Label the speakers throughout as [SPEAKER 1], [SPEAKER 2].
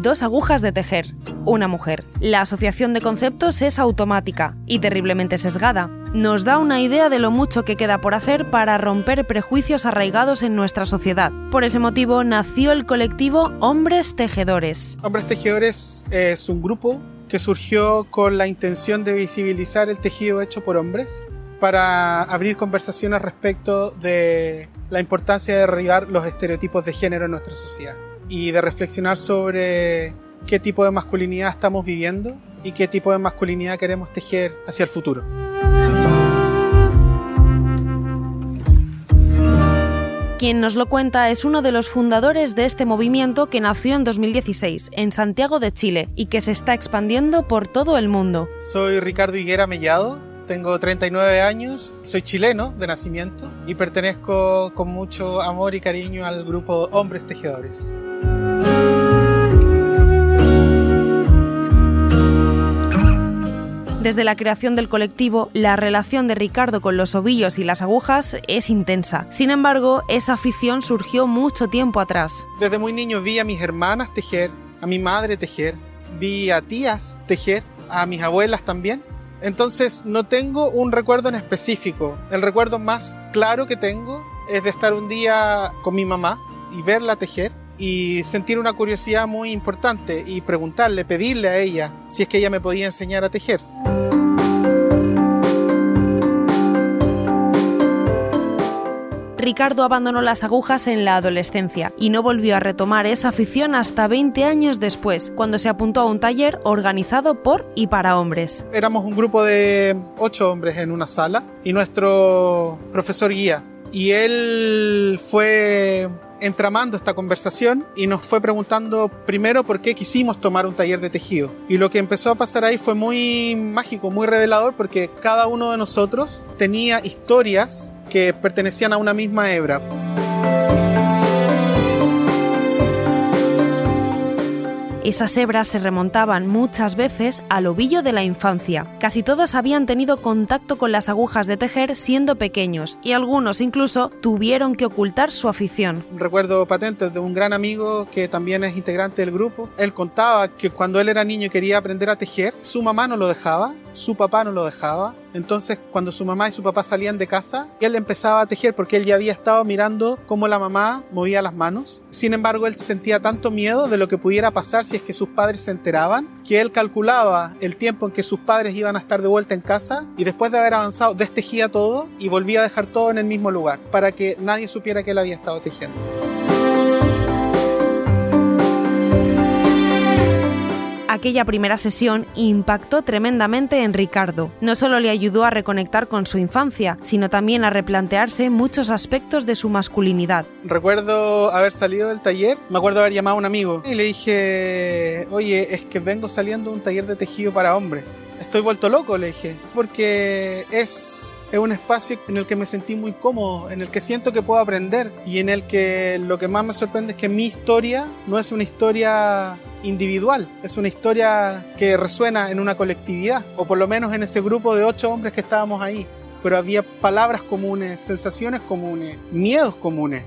[SPEAKER 1] dos agujas de tejer, una mujer. La asociación de conceptos es automática y terriblemente sesgada. Nos da una idea de lo mucho que queda por hacer para romper prejuicios arraigados en nuestra sociedad. Por ese motivo nació el colectivo Hombres Tejedores.
[SPEAKER 2] Hombres Tejedores es un grupo que surgió con la intención de visibilizar el tejido hecho por hombres para abrir conversaciones respecto de la importancia de derribar los estereotipos de género en nuestra sociedad y de reflexionar sobre qué tipo de masculinidad estamos viviendo y qué tipo de masculinidad queremos tejer hacia el futuro.
[SPEAKER 1] Quien nos lo cuenta es uno de los fundadores de este movimiento que nació en 2016 en Santiago de Chile y que se está expandiendo por todo el mundo.
[SPEAKER 2] Soy Ricardo Higuera Mellado, tengo 39 años, soy chileno de nacimiento y pertenezco con mucho amor y cariño al grupo Hombres Tejedores.
[SPEAKER 1] Desde la creación del colectivo, la relación de Ricardo con los ovillos y las agujas es intensa. Sin embargo, esa afición surgió mucho tiempo atrás.
[SPEAKER 2] Desde muy niño vi a mis hermanas tejer, a mi madre tejer, vi a tías tejer, a mis abuelas también. Entonces no tengo un recuerdo en específico. El recuerdo más claro que tengo es de estar un día con mi mamá y verla tejer y sentir una curiosidad muy importante y preguntarle, pedirle a ella si es que ella me podía enseñar a tejer.
[SPEAKER 1] Ricardo abandonó las agujas en la adolescencia y no volvió a retomar esa afición hasta 20 años después, cuando se apuntó a un taller organizado por y para hombres.
[SPEAKER 2] Éramos un grupo de ocho hombres en una sala y nuestro profesor guía. Y él fue entramando esta conversación y nos fue preguntando primero por qué quisimos tomar un taller de tejido. Y lo que empezó a pasar ahí fue muy mágico, muy revelador, porque cada uno de nosotros tenía historias que pertenecían a una misma hebra.
[SPEAKER 1] Esas hebras se remontaban muchas veces al ovillo de la infancia. Casi todos habían tenido contacto con las agujas de tejer siendo pequeños y algunos incluso tuvieron que ocultar su afición.
[SPEAKER 2] Recuerdo patentes de un gran amigo que también es integrante del grupo. Él contaba que cuando él era niño y quería aprender a tejer, su mamá no lo dejaba, su papá no lo dejaba. Entonces, cuando su mamá y su papá salían de casa, él empezaba a tejer porque él ya había estado mirando cómo la mamá movía las manos. Sin embargo, él sentía tanto miedo de lo que pudiera pasar si es que sus padres se enteraban, que él calculaba el tiempo en que sus padres iban a estar de vuelta en casa y después de haber avanzado, destejía todo y volvía a dejar todo en el mismo lugar para que nadie supiera que él había estado tejiendo.
[SPEAKER 1] Aquella primera sesión impactó tremendamente en Ricardo. No solo le ayudó a reconectar con su infancia, sino también a replantearse muchos aspectos de su masculinidad.
[SPEAKER 2] Recuerdo haber salido del taller, me acuerdo haber llamado a un amigo y le dije, oye, es que vengo saliendo de un taller de tejido para hombres. Estoy vuelto loco, le dije, porque es, es un espacio en el que me sentí muy cómodo, en el que siento que puedo aprender y en el que lo que más me sorprende es que mi historia no es una historia individual, es una historia que resuena en una colectividad, o por lo menos en ese grupo de ocho hombres que estábamos ahí, pero había palabras comunes, sensaciones comunes, miedos comunes.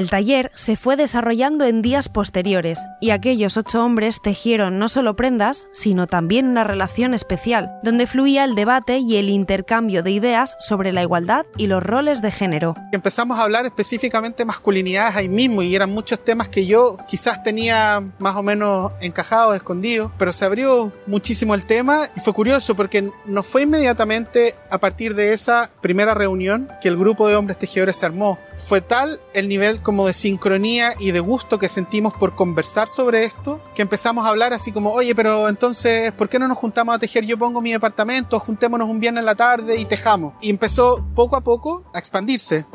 [SPEAKER 1] El taller se fue desarrollando en días posteriores y aquellos ocho hombres tejieron no solo prendas, sino también una relación especial, donde fluía el debate y el intercambio de ideas sobre la igualdad y los roles de género.
[SPEAKER 2] Empezamos a hablar específicamente de masculinidades ahí mismo y eran muchos temas que yo quizás tenía más o menos encajados, escondidos, pero se abrió muchísimo el tema y fue curioso porque no fue inmediatamente a partir de esa primera reunión que el grupo de hombres tejedores se armó. Fue tal el nivel como de sincronía y de gusto que sentimos por conversar sobre esto, que empezamos a hablar así como, oye, pero entonces, ¿por qué no nos juntamos a tejer? Yo pongo mi departamento, juntémonos un viernes en la tarde y tejamos. Y empezó poco a poco a expandirse.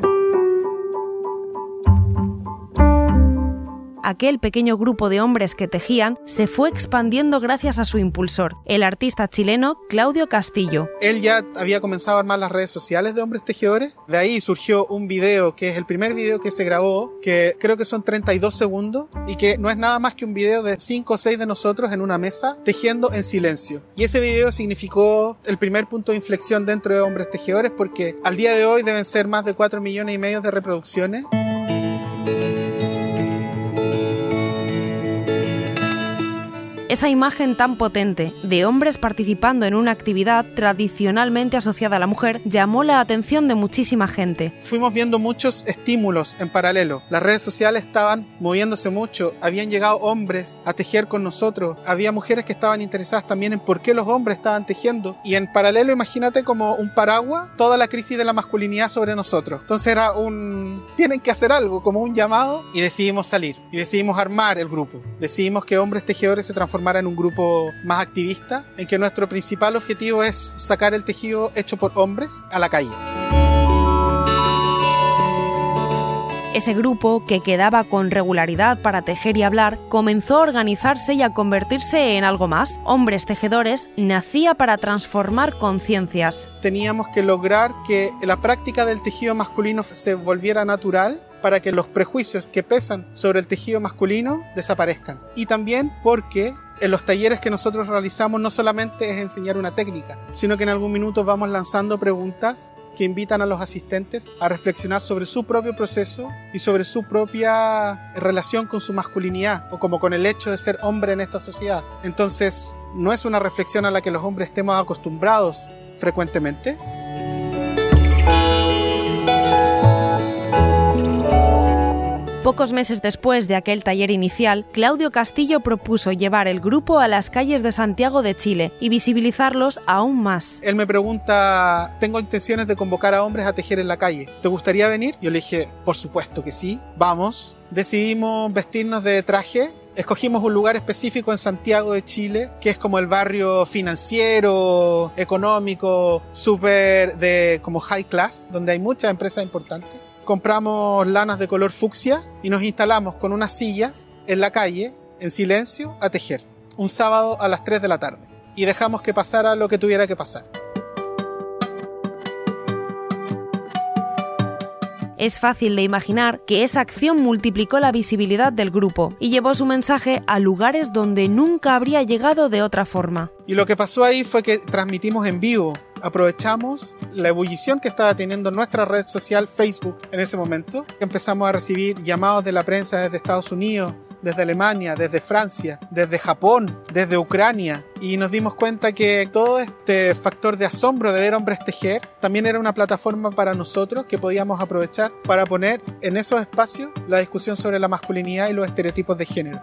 [SPEAKER 1] Aquel pequeño grupo de hombres que tejían se fue expandiendo gracias a su impulsor, el artista chileno Claudio Castillo.
[SPEAKER 2] Él ya había comenzado a armar las redes sociales de hombres tejedores. De ahí surgió un video que es el primer video que se grabó, que creo que son 32 segundos y que no es nada más que un video de 5 o 6 de nosotros en una mesa tejiendo en silencio. Y ese video significó el primer punto de inflexión dentro de hombres tejedores porque al día de hoy deben ser más de 4 millones y medio de reproducciones.
[SPEAKER 1] Esa imagen tan potente de hombres participando en una actividad tradicionalmente asociada a la mujer llamó la atención de muchísima gente.
[SPEAKER 2] Fuimos viendo muchos estímulos en paralelo. Las redes sociales estaban moviéndose mucho, habían llegado hombres a tejer con nosotros, había mujeres que estaban interesadas también en por qué los hombres estaban tejiendo y en paralelo imagínate como un paraguas toda la crisis de la masculinidad sobre nosotros. Entonces era un... tienen que hacer algo, como un llamado y decidimos salir y decidimos armar el grupo. Decidimos que hombres tejedores se transformaran en un grupo más activista, en que nuestro principal objetivo es sacar el tejido hecho por hombres a la calle.
[SPEAKER 1] Ese grupo, que quedaba con regularidad para tejer y hablar, comenzó a organizarse y a convertirse en algo más. Hombres Tejedores nacía para transformar conciencias.
[SPEAKER 2] Teníamos que lograr que la práctica del tejido masculino se volviera natural para que los prejuicios que pesan sobre el tejido masculino desaparezcan. Y también porque en los talleres que nosotros realizamos no solamente es enseñar una técnica, sino que en algún minuto vamos lanzando preguntas que invitan a los asistentes a reflexionar sobre su propio proceso y sobre su propia relación con su masculinidad o como con el hecho de ser hombre en esta sociedad. Entonces, no es una reflexión a la que los hombres estemos acostumbrados frecuentemente,
[SPEAKER 1] Pocos meses después de aquel taller inicial, Claudio Castillo propuso llevar el grupo a las calles de Santiago de Chile y visibilizarlos aún más.
[SPEAKER 2] Él me pregunta, tengo intenciones de convocar a hombres a tejer en la calle. ¿Te gustaría venir? Yo le dije, por supuesto que sí, vamos. Decidimos vestirnos de traje escogimos un lugar específico en Santiago de Chile, que es como el barrio financiero, económico, súper de como high class, donde hay muchas empresas importantes compramos lanas de color fucsia y nos instalamos con unas sillas en la calle, en silencio, a tejer. Un sábado a las 3 de la tarde. Y dejamos que pasara lo que tuviera que pasar.
[SPEAKER 1] Es fácil de imaginar que esa acción multiplicó la visibilidad del grupo y llevó su mensaje a lugares donde nunca habría llegado de otra forma.
[SPEAKER 2] Y lo que pasó ahí fue que transmitimos en vivo. Aprovechamos la ebullición que estaba teniendo nuestra red social Facebook en ese momento. Empezamos a recibir llamados de la prensa desde Estados Unidos, desde Alemania, desde Francia, desde Japón, desde Ucrania, y nos dimos cuenta que todo este factor de asombro de ver hombres tejer también era una plataforma para nosotros que podíamos aprovechar para poner en esos espacios la discusión sobre la masculinidad y los estereotipos de género.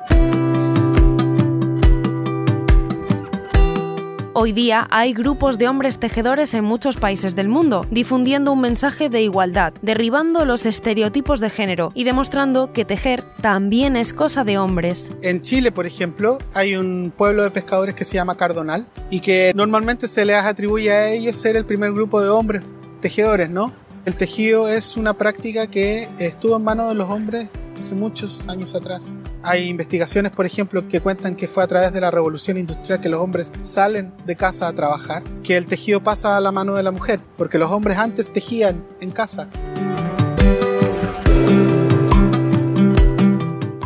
[SPEAKER 1] Hoy día hay grupos de hombres tejedores en muchos países del mundo, difundiendo un mensaje de igualdad, derribando los estereotipos de género y demostrando que tejer también es cosa de hombres.
[SPEAKER 2] En Chile, por ejemplo, hay un pueblo de pescadores que se llama Cardonal y que normalmente se les atribuye a ellos ser el primer grupo de hombres tejedores, ¿no? El tejido es una práctica que estuvo en manos de los hombres hace muchos años atrás. Hay investigaciones, por ejemplo, que cuentan que fue a través de la revolución industrial que los hombres salen de casa a trabajar, que el tejido pasa a la mano de la mujer, porque los hombres antes tejían en casa.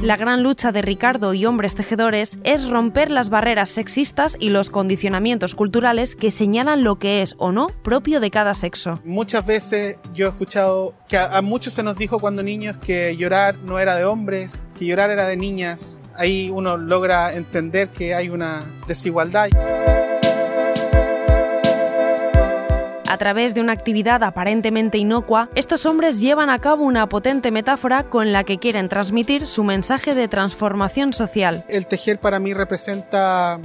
[SPEAKER 1] La gran lucha de Ricardo y hombres tejedores es romper las barreras sexistas y los condicionamientos culturales que señalan lo que es o no propio de cada sexo.
[SPEAKER 2] Muchas veces yo he escuchado que a, muchos se nos dijo cuando niños que llorar no era de hombres, que llorar era de niñas. Ahí uno logra entender que hay una desigualdad.
[SPEAKER 1] A través de una actividad aparentemente inocua, estos hombres llevan a cabo una potente metáfora con la que quieren transmitir su mensaje de transformación social.
[SPEAKER 2] El tejer para mí representa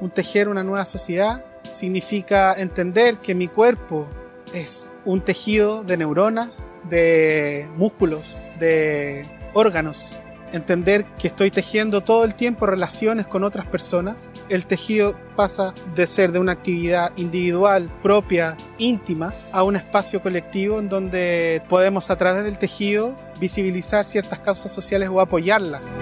[SPEAKER 2] un tejer una nueva sociedad. Significa entender que mi cuerpo es un tejido de neuronas, de músculos, de órganos, entender que estoy tejiendo todo el tiempo relaciones con otras personas. El tejido pasa de ser de una actividad individual, propia, íntima, a un espacio colectivo en donde podemos a través del tejido visibilizar ciertas causas sociales o apoyarlas.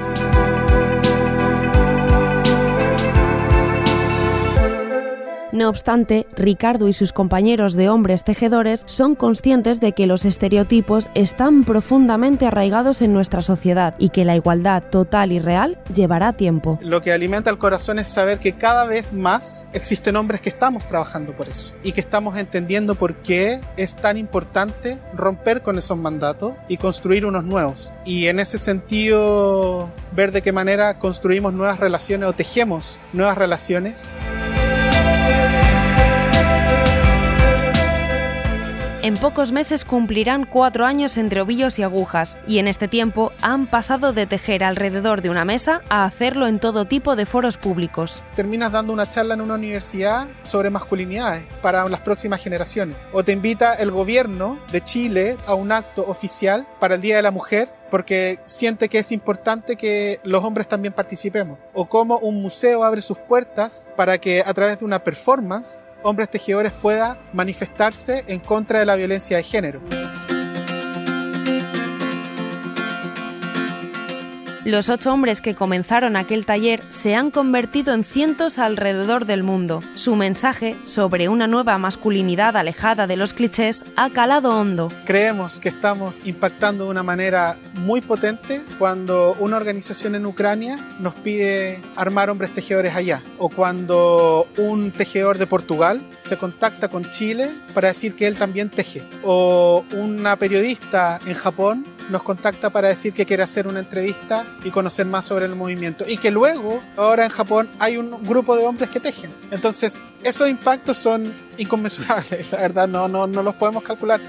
[SPEAKER 1] No obstante, Ricardo y sus compañeros de hombres tejedores son conscientes de que los estereotipos están profundamente arraigados en nuestra sociedad y que la igualdad total y real llevará tiempo.
[SPEAKER 2] Lo que alimenta el corazón es saber que cada vez más existen hombres que estamos trabajando por eso y que estamos entendiendo por qué es tan importante romper con esos mandatos y construir unos nuevos. Y en ese sentido, ver de qué manera construimos nuevas relaciones o tejemos nuevas relaciones.
[SPEAKER 1] En pocos meses cumplirán cuatro años entre ovillos y agujas, y en este tiempo han pasado de tejer alrededor de una mesa a hacerlo en todo tipo de foros públicos.
[SPEAKER 2] Terminas dando una charla en una universidad sobre masculinidades para las próximas generaciones. O te invita el gobierno de Chile a un acto oficial para el Día de la Mujer porque siente que es importante que los hombres también participemos. O como un museo abre sus puertas para que a través de una performance hombres tejedores pueda manifestarse en contra de la violencia de género.
[SPEAKER 1] Los ocho hombres que comenzaron aquel taller se han convertido en cientos alrededor del mundo. Su mensaje sobre una nueva masculinidad alejada de los clichés ha calado hondo.
[SPEAKER 2] Creemos que estamos impactando de una manera muy potente cuando una organización en Ucrania nos pide armar hombres tejedores allá o cuando un tejedor de Portugal se contacta con Chile para decir que él también teje o una periodista en Japón nos contacta para decir que quiere hacer una entrevista y conocer más sobre el movimiento. Y que luego, ahora en Japón, hay un grupo de hombres que tejen. Entonces, esos impactos son inconmensurables, la verdad, no, no, no los podemos calcular.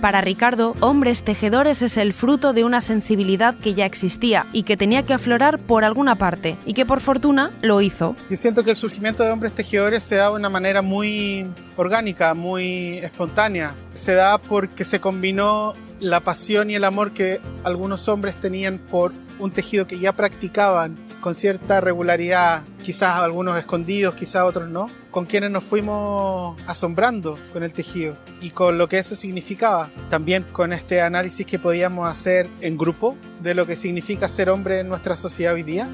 [SPEAKER 1] Para Ricardo, Hombres Tejedores es el fruto de una sensibilidad que ya existía y que tenía que aflorar por alguna parte, y que por fortuna lo hizo.
[SPEAKER 2] Yo siento que el surgimiento de Hombres Tejedores se da de una manera muy orgánica, muy espontánea. Se da porque se combinó la pasión y el amor que algunos hombres tenían por un tejido que ya practicaban con cierta regularidad, quizás algunos escondidos, quizás otros no, con quienes nos fuimos asombrando con el tejido y con lo que eso significaba. También con este análisis que podíamos hacer en grupo de lo que significa ser hombre en nuestra sociedad hoy día.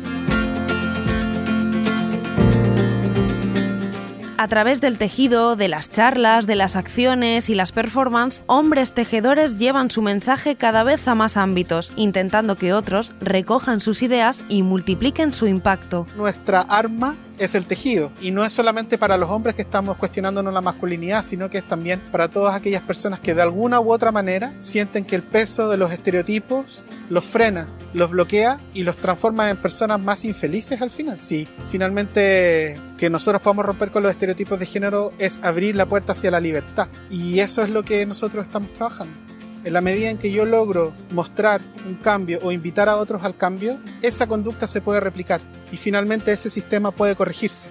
[SPEAKER 1] A través del tejido, de las charlas, de las acciones y las performances, hombres tejedores llevan su mensaje cada vez a más ámbitos, intentando que otros recojan sus ideas y multipliquen su impacto.
[SPEAKER 2] Nuestra arma es el tejido. Y no es solamente para los hombres que estamos cuestionándonos la masculinidad, sino que es también para todas aquellas personas que de alguna u otra manera sienten que el peso de los estereotipos los frena, los bloquea y los transforma en personas más infelices al final. Sí, finalmente que nosotros podamos romper con los estereotipos de género es abrir la puerta hacia la libertad. Y eso es lo que nosotros estamos trabajando. En la medida en que yo logro mostrar un cambio o invitar a otros al cambio, esa conducta se puede replicar y finalmente ese sistema puede corregirse.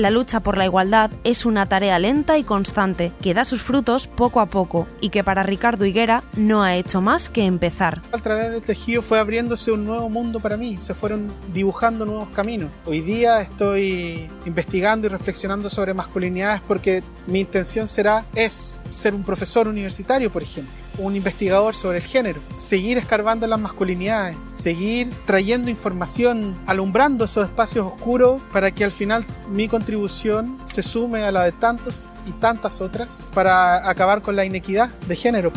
[SPEAKER 1] La lucha por la igualdad es una tarea lenta y constante que da sus frutos poco a poco y que para Ricardo Higuera no ha hecho más que empezar.
[SPEAKER 2] A través del tejido fue abriéndose un nuevo mundo para mí, se fueron dibujando nuevos caminos. Hoy día estoy investigando y reflexionando sobre masculinidades porque mi intención será es ser un profesor universitario, por ejemplo un investigador sobre el género, seguir escarbando las masculinidades, seguir trayendo información, alumbrando esos espacios oscuros para que al final mi contribución se sume a la de tantos y tantas otras para acabar con la inequidad de género.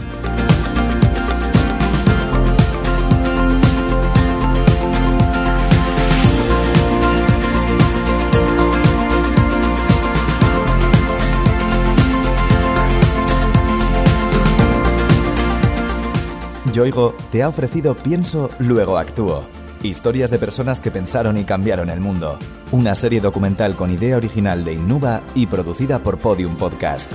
[SPEAKER 3] Yoigo te ha ofrecido Pienso, luego actúo. Historias de personas que pensaron y cambiaron el mundo. Una serie documental con idea original de Innuba y producida por Podium Podcast.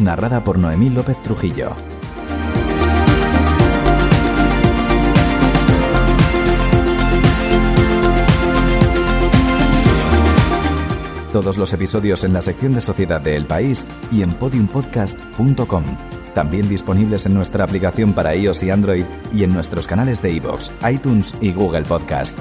[SPEAKER 3] Narrada por Noemí López Trujillo. Todos los episodios en la sección de Sociedad de El País y en podiumpodcast.com. también disponibles en nuestra aplicación para iOS y Android y en nuestros canales de iVoox, iTunes y Google Podcast.